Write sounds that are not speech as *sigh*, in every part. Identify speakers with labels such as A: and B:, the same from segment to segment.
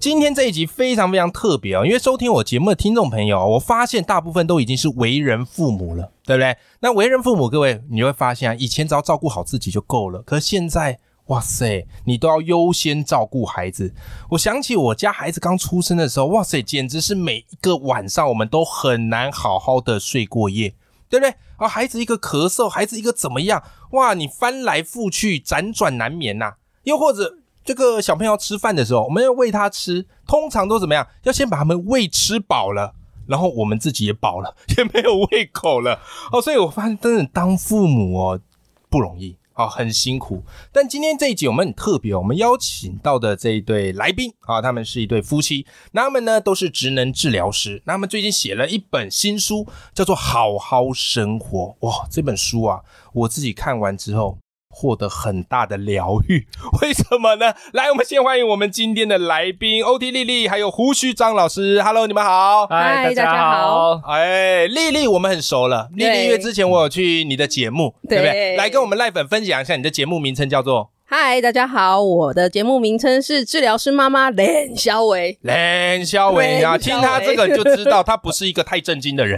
A: 今天这一集非常非常特别哦，因为收听我节目的听众朋友，我发现大部分都已经是为人父母了，对不对？那为人父母，各位你会发现啊，以前只要照顾好自己就够了，可现在，哇塞，你都要优先照顾孩子。我想起我家孩子刚出生的时候，哇塞，简直是每一个晚上我们都很难好好的睡过夜，对不对？啊，孩子一个咳嗽，孩子一个怎么样，哇，你翻来覆去，辗转难眠呐，又或者。这个小朋友吃饭的时候，我们要喂他吃，通常都怎么样？要先把他们喂吃饱了，然后我们自己也饱了，也没有胃口了 *laughs* 哦。所以我发现，真的当父母哦不容易啊，很辛苦。但今天这一集我们很特别，我们邀请到的这一对来宾啊，他们是一对夫妻，那他们呢都是职能治疗师，那他们最近写了一本新书，叫做《好好生活》哇。这本书啊，我自己看完之后。获得很大的疗愈，*laughs* 为什么呢？来，我们先欢迎我们今天的来宾欧弟丽丽，还有胡须张老师。Hello，你们好。
B: 嗨，大家好。
A: 哎，丽丽，我们很熟了。丽丽，因为之前我有去你的节目，对不对？来跟我们赖粉分享一下你的节目名称叫做。
B: 嗨，大家好，我的节目名称是治疗师妈妈冷小伟。
A: 冷小伟啊，听他这个就知道他不是一个太正经的人。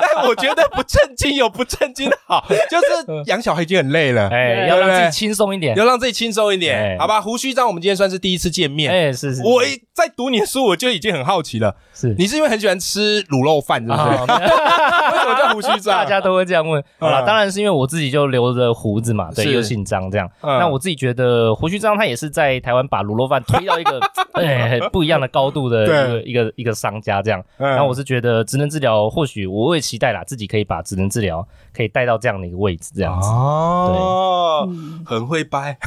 A: 但 *laughs* 我觉得不正经有不正经的好，就是养小孩已经很累了，
C: 哎，要让自己轻松一点，
A: 要让自己轻松一点，好吧？胡须章，我们今天算是第一次见面，
C: 哎，是是。
A: 我在读你的书，我就已经很好奇了，
C: 是
A: 你是因为很喜欢吃卤肉饭，是不是？*laughs* 为什么叫胡须章？
C: 大家都会这样问。好了，当然是因为我自己就留着胡子嘛，对。又姓张这样，那我自己觉得胡须章他也是在台湾把卤肉饭推到一个 *laughs* 哎不一样的高度的一个一个一个商家这样。然后我是觉得职能治疗或许我会期待啦，自己可以把职能治疗可以带到这样的一个位置这样子。
A: 哦，很会掰，*laughs*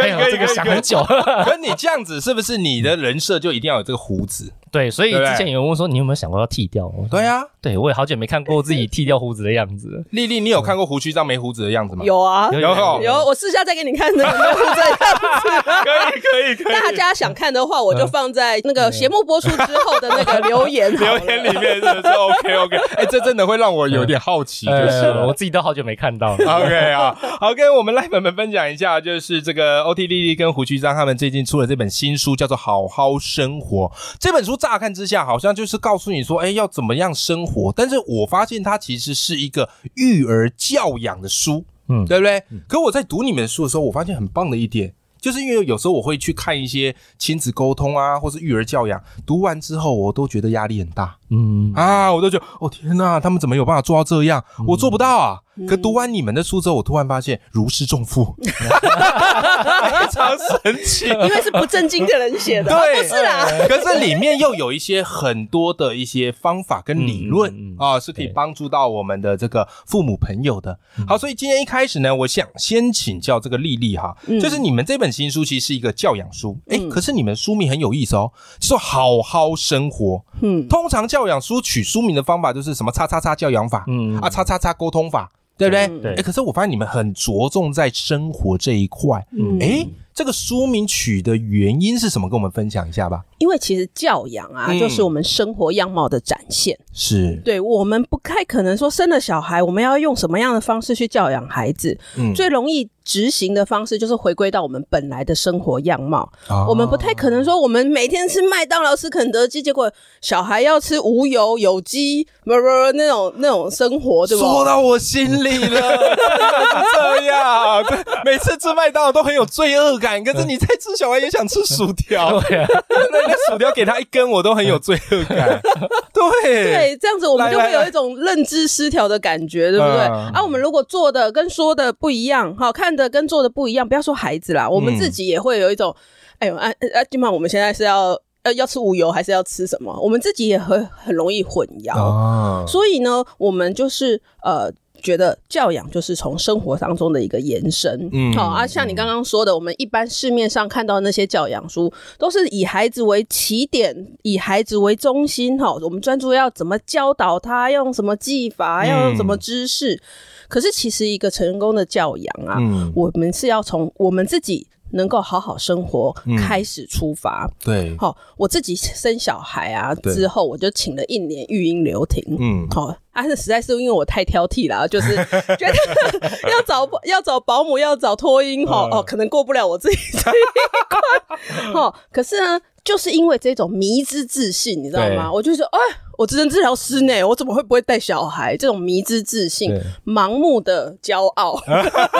C: 没有这个想很久。*laughs*
A: 可你这样子是不是你的人设就一定要有这个胡子？
C: 对，所以之前有人问说你有没有想过要剃掉？
A: 对啊，
C: 对我也好久没看过自己剃掉胡子的样子。
A: 丽丽，你有看过胡须章没胡子的样子吗？
B: 有啊，
A: 有
B: 有，我私下再给你看那个没胡子的 *laughs* 样子。
A: 可以可以可以。
B: 大家想看的话，我就放在那个节目播出之后的那个留言 *laughs*
A: 留言里面，是不是 OK OK？哎，这真的会让我有点好奇，就是
C: 我自己都好久没看到了。
A: OK 啊，好，跟我们赖粉们分享一下，就是这个 OT 丽丽跟胡须章他们最近出了这本新书，叫做《好好生活》。这本书乍看之下好。像就是告诉你说，哎，要怎么样生活？但是我发现它其实是一个育儿教养的书，嗯，对不对？可我在读你们的书的时候，我发现很棒的一点，就是因为有时候我会去看一些亲子沟通啊，或是育儿教养，读完之后我都觉得压力很大，嗯啊，我都觉得，哦天哪，他们怎么有办法做到这样？我做不到啊。可读完你们的书之后，我突然发现如释重负，*laughs* 非常神奇，因
B: 为是不正经的人写的，
A: 对，
B: 不是啦。
A: 可是里面又有一些很多的一些方法跟理论啊，是可以帮助到我们的这个父母朋友的。好，所以今天一开始呢，我想先请教这个丽丽哈，就是你们这本新书其实是一个教养书，哎，可是你们书名很有意思哦，说好好生活。嗯，通常教养书取书名的方法就是什么叉叉叉教养法，嗯。啊叉叉叉沟通法。对不对？对。哎，可是我发现你们很着重在生活这一块。嗯。哎，这个书名取的原因是什么？跟我们分享一下吧。
B: 因为其实教养啊，就是我们生活样貌的展现。
A: 是。
B: 对，我们不太可能说生了小孩，我们要用什么样的方式去教养孩子？嗯。最容易。执行的方式就是回归到我们本来的生活样貌。我们不太可能说，我们每天吃麦当劳、吃肯德基，结果小孩要吃无油、有机，不不那种那种生活，对吧？
A: 说到我心里了，*laughs* 这样，每次吃麦当劳都很有罪恶感。可是你在吃，小孩也想吃薯条，*laughs* 那薯条给他一根，我都很有罪恶感。*laughs* 对
B: 对，这样子我们就会有一种认知失调的感觉，对不对？啊，我们如果做的跟说的不一样，好看。的跟做的不一样，不要说孩子啦，我们自己也会有一种，哎呦，啊啊，今晚我们现在是要呃要吃无油还是要吃什么？我们自己也很很容易混淆，所以呢，我们就是呃觉得教养就是从生活当中的一个延伸。嗯，好啊，像你刚刚说的，我们一般市面上看到那些教养书，都是以孩子为起点，以孩子为中心。哈，我们专注要怎么教导他，用什么技法，要用什么知识。可是，其实一个成功的教养啊，我们是要从我们自己。能够好好生活，开始出发。
A: 对，
B: 好，我自己生小孩啊之后，我就请了一年育婴留停。嗯，好，但是实在是因为我太挑剔了，就是 *laughs* 觉得 *laughs* 要找要找保姆，要找托婴，哈哦，可能过不了我自己这一关。哈，可是呢。就是因为这种迷之自信，你知道吗？我就说，哎，我职能治疗师呢，我怎么会不会带小孩？这种迷之自信、盲目的骄傲，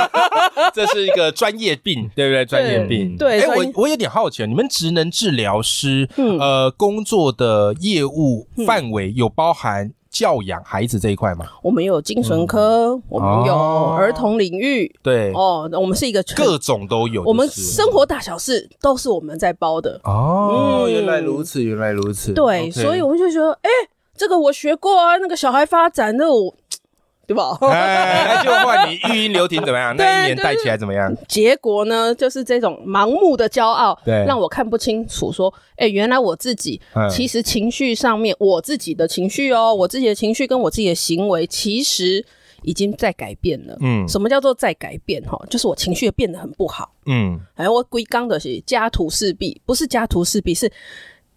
B: *laughs*
A: 这是一个专业病，对不对？专业病。
B: 对，
A: 哎，我我有点好奇，你们职能治疗师，呃，工作的业务范围有包含？教养孩子这一块嘛，
B: 我们有精神科，我们有儿童领域，
A: 对。
B: 哦，我们是一个
A: 各种都有，
B: 我们生活大小事都是我们在包的。
A: 哦。原来如此，原来如此，
B: 对，所以我们就觉得，哎，这个我学过啊，那个小孩发展的我。对吧？
A: 就换你育婴留停怎么样？*laughs* 那一年带起来怎么样？
B: 结果呢，就是这种盲目的骄傲，
A: 对，
B: 让我看不清楚。说，哎，原来我自己其实情绪上面，我自己的情绪哦，我自己的情绪跟我自己的行为，其实已经在改变了。嗯，什么叫做在改变？哈，就是我情绪变得很不好。嗯，哎，我归刚的是家徒四壁，不是家徒四壁，是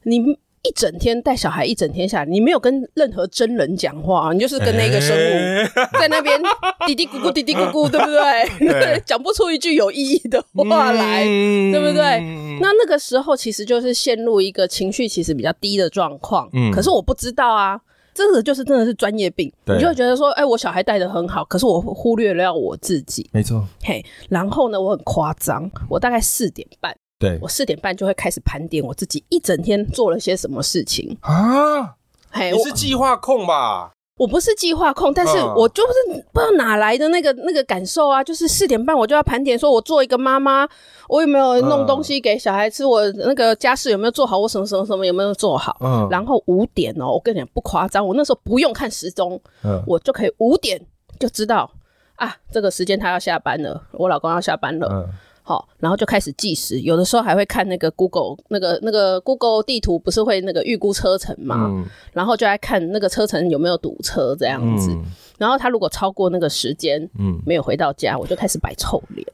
B: 你。一整天带小孩，一整天下来，你没有跟任何真人讲话，你就是跟那个生物 *laughs* 在那边嘀嘀咕咕、嘀嘀咕咕，*laughs* 对不对？*laughs* 讲不出一句有意义的话来，对不对？那那个时候其实就是陷入一个情绪其实比较低的状况。嗯，可是我不知道啊，这个就是真的是专业病。你就会觉得说，哎，我小孩带的很好，可是我忽略了我自己。
A: 没错。
B: 嘿，然后呢，我很夸张，我大概四点半。
A: 对
B: 我四点半就会开始盘点我自己一整天做了些什么事情啊？
A: 你是计划控吧？
B: 我不是计划控，但是我就是不知道哪来的那个那个感受啊！就是四点半我就要盘点，说我做一个妈妈，我有没有弄东西给小孩吃？我那个家事有没有做好？我什么什么什么有没有做好？嗯，然后五点哦，我跟你讲不夸张，我那时候不用看时钟，嗯，我就可以五点就知道啊，这个时间他要下班了，我老公要下班了，嗯。好，然后就开始计时，有的时候还会看那个 Google 那个那个 Google 地图，不是会那个预估车程嘛？嗯，然后就来看那个车程有没有堵车这样子。然后他如果超过那个时间，嗯，没有回到家，我就开始摆臭脸。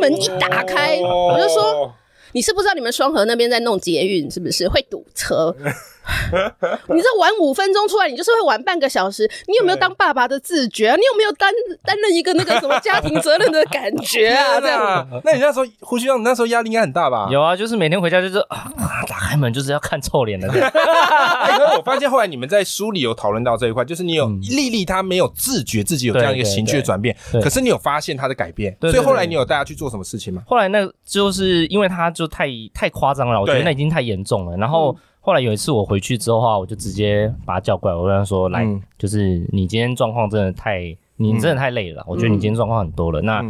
B: 门一打开，我就说。你是不知道你们双河那边在弄捷运，是不是会堵车？*laughs* 你这玩五分钟出来，你就是会玩半个小时。你有没有当爸爸的自觉啊？你有没有担担任一个那个什么家庭责任的感觉啊？这样，
A: 那你那时候胡须让你那时候压力应该很大吧？
C: 有啊，就是每天回家就是啊，打开门就是要看臭脸的。*laughs* 因为
A: 我发现后来你们在书里有讨论到这一块，就是你有丽丽她没有自觉自己有这样一个情绪的转变，可是你有发现她的改变，所以后来你有带她去做什么事情吗？
C: 后来那就是因为她就。太太夸张了，我觉得那已经太严重了。然后后来有一次我回去之后话，我就直接把他叫过来，我跟他说：“来，就是你今天状况真的太，你真的太累了。我觉得你今天状况很多了，那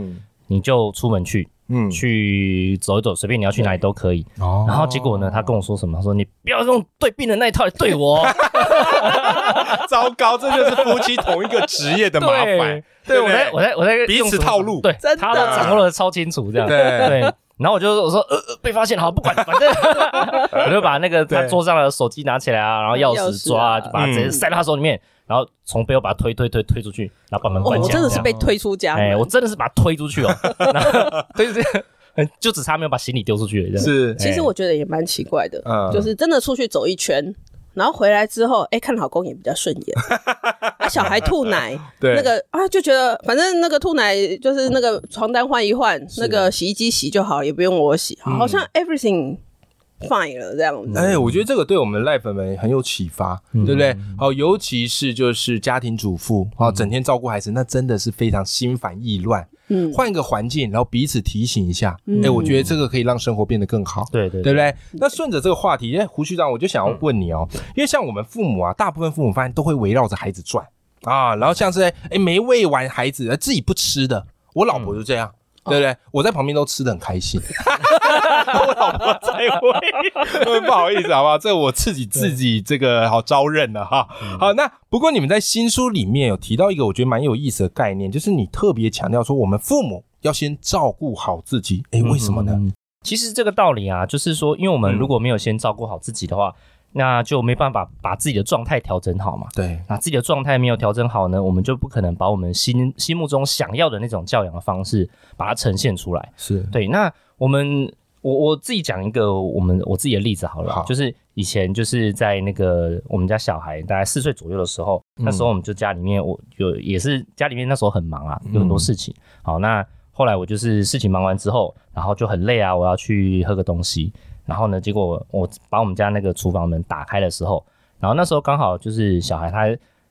C: 你就出门去，嗯，去走一走，随便你要去哪里都可以。然后结果呢，他跟我说什么？他说你不要用对病人那一套来对我。*laughs*
A: 糟糕，这就是夫妻同一个职业的麻烦。
C: 对我在我在我在
A: 彼此套路，
C: 对，他都掌握的超清楚，这样对。然后我就我说呃被发现好不管反正 *laughs* 我就把那个他桌上的手机拿起来啊，然后钥匙抓，就把它直接塞到他手里面，然后从背后把他推推推推出去，然后把门关起
B: 来。我真的是被推出家门，
C: 我真的是把他推出去哦，*laughs* 然后推出去，就只差没有把行李丢出去了。
A: 是，
B: 其实我觉得也蛮奇怪的，就是真的出去走一圈。然后回来之后，哎，看老公也比较顺眼，啊，*laughs* 小孩吐奶，*laughs* 对那个啊，就觉得反正那个吐奶就是那个床单换一换，那个洗衣机洗就好，也不用我洗，好像 everything fine 了这样子。
A: 哎，我觉得这个对我们赖粉们很有启发，对不对？好，尤其是就是家庭主妇啊，整天照顾孩子，那真的是非常心烦意乱。嗯，换一个环境，然后彼此提醒一下，哎，我觉得这个可以让生活变得更好。
C: 对对，
A: 对不对？那顺着这个话题，哎，胡局长，我就想要问你哦，因为像我们父母啊，大部分父母发现都会围绕着孩子转啊，然后像是哎没喂完孩子，自己不吃的，我老婆就这样。对不对？我在旁边都吃的很开心，*laughs* *laughs* 我老婆才会，不好意思，好不好？这我自己自己这个好招认了哈。好，那不过你们在新书里面有提到一个我觉得蛮有意思的概念，就是你特别强调说，我们父母要先照顾好自己。哎，为什么呢？
C: 其实这个道理啊，就是说，因为我们如果没有先照顾好自己的话。那就没办法把自己的状态调整好嘛？
A: 对，
C: 那自己的状态没有调整好呢，我们就不可能把我们心心目中想要的那种教养的方式把它呈现出来。
A: 是
C: 对。那我们我我自己讲一个我们我自己的例子好了，就是以前就是在那个我们家小孩大概四岁左右的时候，那时候我们就家里面我有也是家里面那时候很忙啊，有很多事情。好，那后来我就是事情忙完之后，然后就很累啊，我要去喝个东西。然后呢？结果我把我们家那个厨房门打开的时候，然后那时候刚好就是小孩他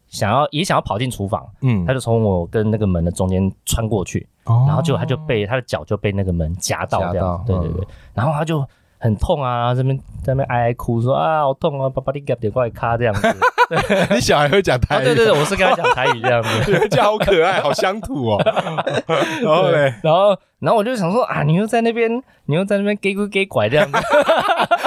C: 想要也想要跑进厨房，嗯，他就从我跟那个门的中间穿过去，然后结果他就被他的脚就被那个门夹到这样，对对对，然后他就很痛啊，这边在那边哀哀哭说啊好痛啊，爸爸你给点过来卡这样子。*laughs*
A: 你小孩会讲台语？
C: 对对对，我是跟他讲台语这样子，*laughs*
A: 这好可爱，好乡土哦。*laughs* 然后嘞，
C: 然后。然后我就想说啊，你又在那边，你又在那边给鬼给拐这样子。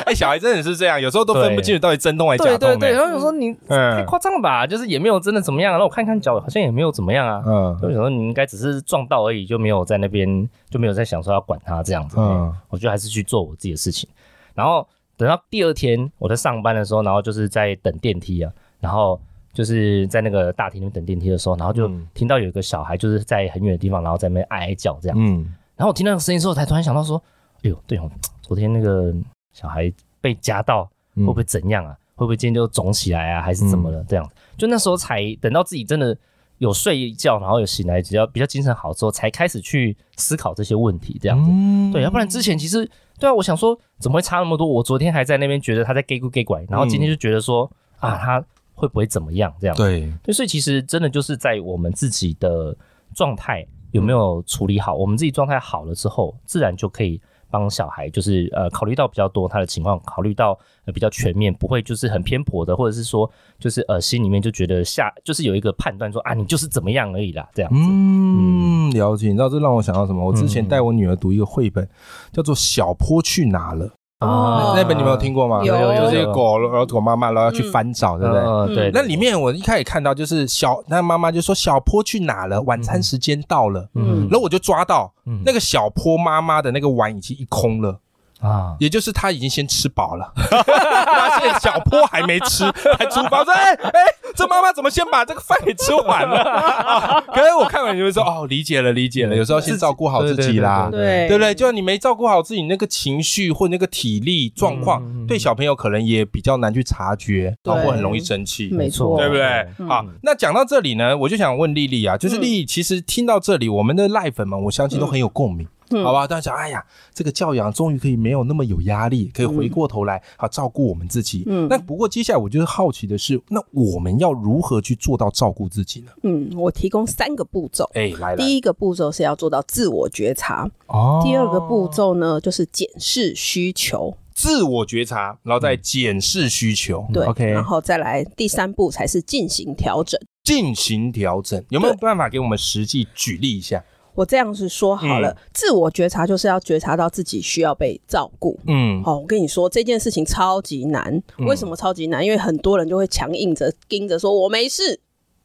A: 哎，小孩真的是这样，有时候都分不清楚到底真动还是假动。
C: 对对对，然后有时候你太夸张了吧，就是也没有真的怎么样。然后我看看脚，好像也没有怎么样啊。嗯，就想说你应该只是撞到而已，就没有在那边就没有在想说要管他这样子。嗯，我觉得还是去做我自己的事情。然后等到第二天我在上班的时候，然后就是在等电梯啊，然后。就是在那个大厅里面等电梯的时候，然后就听到有一个小孩就是在很远的地方，然后在那边哀哀叫这样。嗯，然后我听到那个声音之后，才突然想到说：“哎呦，对哦，昨天那个小孩被夹到，会不会怎样啊？会不会今天就肿起来啊？还是怎么了？这样就那时候才等到自己真的有睡一觉，然后有醒来，只要比较精神好之后，才开始去思考这些问题。这样子，对，要不然之前其实对啊，我想说怎么会差那么多？我昨天还在那边觉得他在 gay 咕 gay 拐，然后今天就觉得说啊他。会不会怎么样？这样
A: 对，
C: 所以其实真的就是在我们自己的状态有没有处理好，我们自己状态好了之后，自然就可以帮小孩，就是呃考虑到比较多他的情况，考虑到呃比较全面，不会就是很偏颇的，或者是说就是呃心里面就觉得下就是有一个判断说啊你就是怎么样而已啦，这样子。
A: 嗯，了解。你知道这让我想到什么？我之前带我女儿读一个绘本，叫做《小坡去哪了》。哦，那本你们有听过吗？
B: 有，
A: 就是一狗，然后狗妈妈，然后要去翻找，对不对？
C: 对。
A: 那里面我一开始看到就是小，那妈妈就说小坡去哪了？晚餐时间到了。嗯。然后我就抓到那个小坡妈妈的那个碗已经一空了。啊，也就是他已经先吃饱了，*laughs* 发现小坡还没吃，还厨房说：“哎哎，这妈妈怎么先把这个饭给吃完了？” *laughs* 啊，可是我看完就会说：“哦，理解了，理解了。有时候先照顾好自己啦，
B: 对
A: 对不对？就你没照顾好自己那个情绪或那个体力状况，对小朋友可能也比较难去察觉，然后很容易生气，
B: 没错，
A: 对不对？好，那讲到这里呢，我就想问丽丽啊，就是丽丽，其实听到这里，我们的赖粉们，我相信都很有共鸣。好吧，大家想，哎呀，这个教养终于可以没有那么有压力，可以回过头来好照顾我们自己。嗯，那不过接下来我就是好奇的是，那我们要如何去做到照顾自己呢？
B: 嗯，我提供三个步骤。
A: 哎，来了，
B: 第一个步骤是要做到自我觉察。哦，第二个步骤呢，就是检视需求。
A: 自我觉察，然后再检视需求。
B: 对
A: ，OK，
B: 然后再来第三步才是进行调整。
A: 进行调整，有没有办法给我们实际举例一下？
B: 我这样子说好了，自我觉察就是要觉察到自己需要被照顾。嗯，好，我跟你说这件事情超级难，为什么超级难？因为很多人就会强硬着盯着说我没事。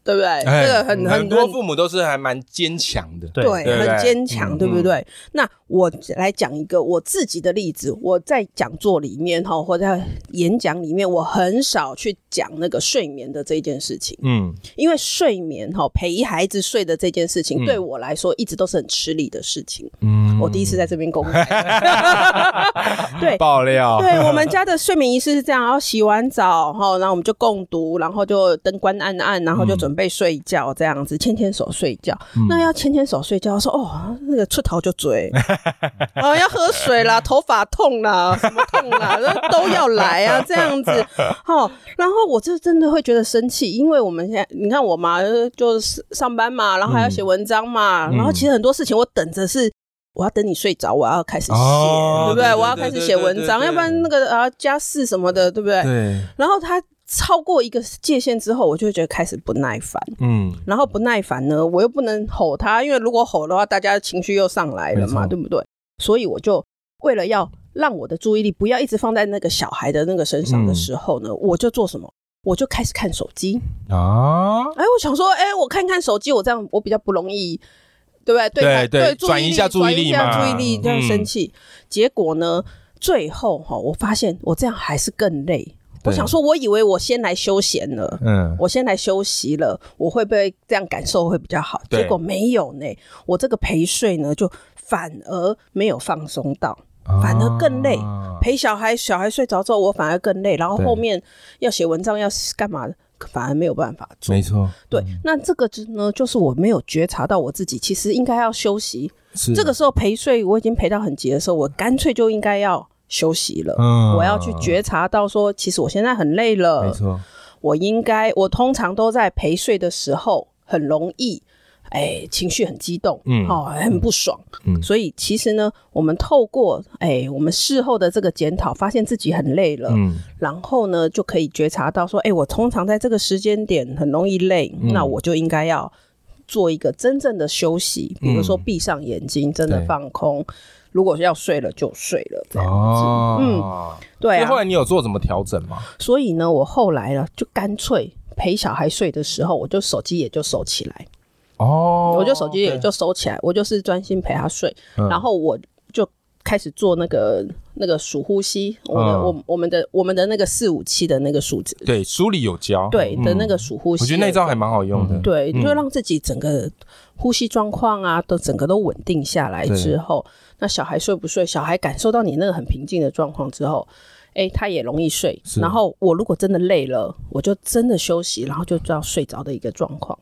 B: 对不对？这个很
A: 很多父母都是还蛮坚强的，
B: 对，很坚强，对不对？那我来讲一个我自己的例子。我在讲座里面哈，或在演讲里面，我很少去讲那个睡眠的这件事情。嗯，因为睡眠哈，陪孩子睡的这件事情，对我来说一直都是很吃力的事情。嗯，我第一次在这边公开，*laughs* 对，
A: 爆料。
B: 对我们 *laughs* 家的睡眠仪式是这样：然后洗完澡哈，然后我们就共读，然后就灯关暗暗，然后就准。准备睡觉这样子，牵牵手睡觉。那要牵牵手睡觉，说哦，那个出头就追，*laughs* *laughs* 哦，要喝水啦，*laughs* 头发痛啦，什么痛啦，*laughs* 都要来啊，这样子。哦，然后我就真的会觉得生气，因为我们现在你看我嘛，就是上班嘛，然后还要写文章嘛，然后其实很多事情我等着是我要等你睡着，我要开始写，对不对？我要开始写文章，要不然那个啊家事什么的，对不对？
A: 对。
B: 然后他。超过一个界限之后，我就会觉得开始不耐烦。嗯，然后不耐烦呢，我又不能吼他，因为如果吼的话，大家情绪又上来了嘛，对不对？所以我就为了要让我的注意力不要一直放在那个小孩的那个身上的时候呢，我就做什么？我就开始看手机啊！哎，我想说，哎，我看看手机，我这样我比较不容易，对不对？
A: 对对，转移一下注意力
B: 嘛，注意力这样生气。结果呢，最后哈，我发现我这样还是更累。我想说，我以为我先来休闲了，嗯，我先来休息了，我会不会这样感受会比较好？结果没有呢，我这个陪睡呢，就反而没有放松到。反而更累，陪小孩，小孩睡着之后，我反而更累。然后后面要写文章，要干嘛的，反而没有办法做。
A: 没错，
B: 对。那这个呢，就是我没有觉察到我自己，其实应该要休息。这个时候陪睡，我已经陪到很急的时候，我干脆就应该要休息了。嗯，我要去觉察到说，其实我现在很累了。
A: 没错，
B: 我应该，我通常都在陪睡的时候很容易。哎，情绪很激动，嗯，哦，很不爽，嗯，所以其实呢，我们透过哎，我们事后的这个检讨，发现自己很累了，嗯，然后呢，就可以觉察到说，哎，我通常在这个时间点很容易累，那我就应该要做一个真正的休息，比如说闭上眼睛，真的放空，如果要睡了就睡了，这样子，嗯，对啊。
A: 后来你有做什么调整吗？
B: 所以呢，我后来呢，就干脆陪小孩睡的时候，我就手机也就收起来。哦，我就手机也就收起来，我就是专心陪他睡，然后我就开始做那个那个数呼吸，我的我我们的我们的那个四五七的那个数字，
A: 对，书里有教，
B: 对的那个数呼吸，
A: 我觉得那招还蛮好用的，
B: 对，就让自己整个呼吸状况啊，都整个都稳定下来之后，那小孩睡不睡？小孩感受到你那个很平静的状况之后。哎，他也容易睡。然后我如果真的累了，我就真的休息，然后就这样睡着的一个状况。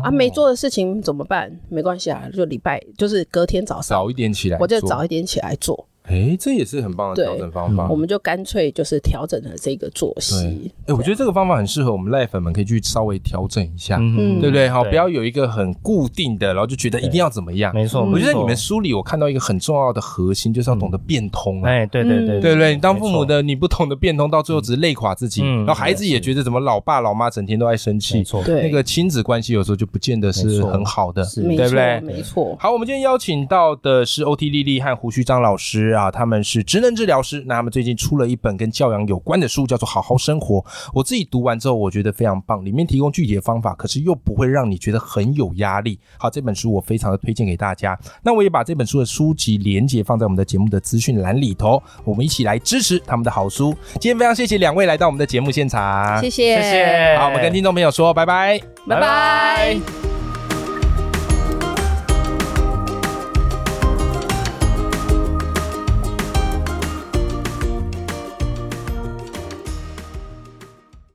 B: 啊，没做的事情怎么办？没关系啊，就礼拜就是隔天早上
A: 早一点起来，
B: 我就早一点起来做。
A: 哎，这也是很棒的调整方法。
B: 我们就干脆就是调整了这个作息。
A: 哎，我觉得这个方法很适合我们赖粉们，可以去稍微调整一下，嗯对不对？好，不要有一个很固定的，然后就觉得一定要怎么样。
C: 没错，
A: 我觉得你们书里我看到一个很重要的核心，就是要懂得变通。
C: 哎，对对对，
A: 对不对？你当父母的，你不懂得变通，到最后只是累垮自己，然后孩子也觉得怎么老爸老妈整天都在生气。
C: 没错，
A: 那个亲子关系有时候就不见得是很好的，对不对？
B: 没错。
A: 好，我们今天邀请到的是欧 T 丽丽和胡须章老师啊，他们是。职能治疗师，那他们最近出了一本跟教养有关的书，叫做《好好生活》。我自己读完之后，我觉得非常棒，里面提供具体的方法，可是又不会让你觉得很有压力。好，这本书我非常的推荐给大家。那我也把这本书的书籍连接放在我们的节目的资讯栏里头，我们一起来支持他们的好书。今天非常谢谢两位来到我们的节目现场，
B: 谢谢，
C: 谢谢。
A: 好，我们跟听众朋友说拜拜，
B: 拜拜。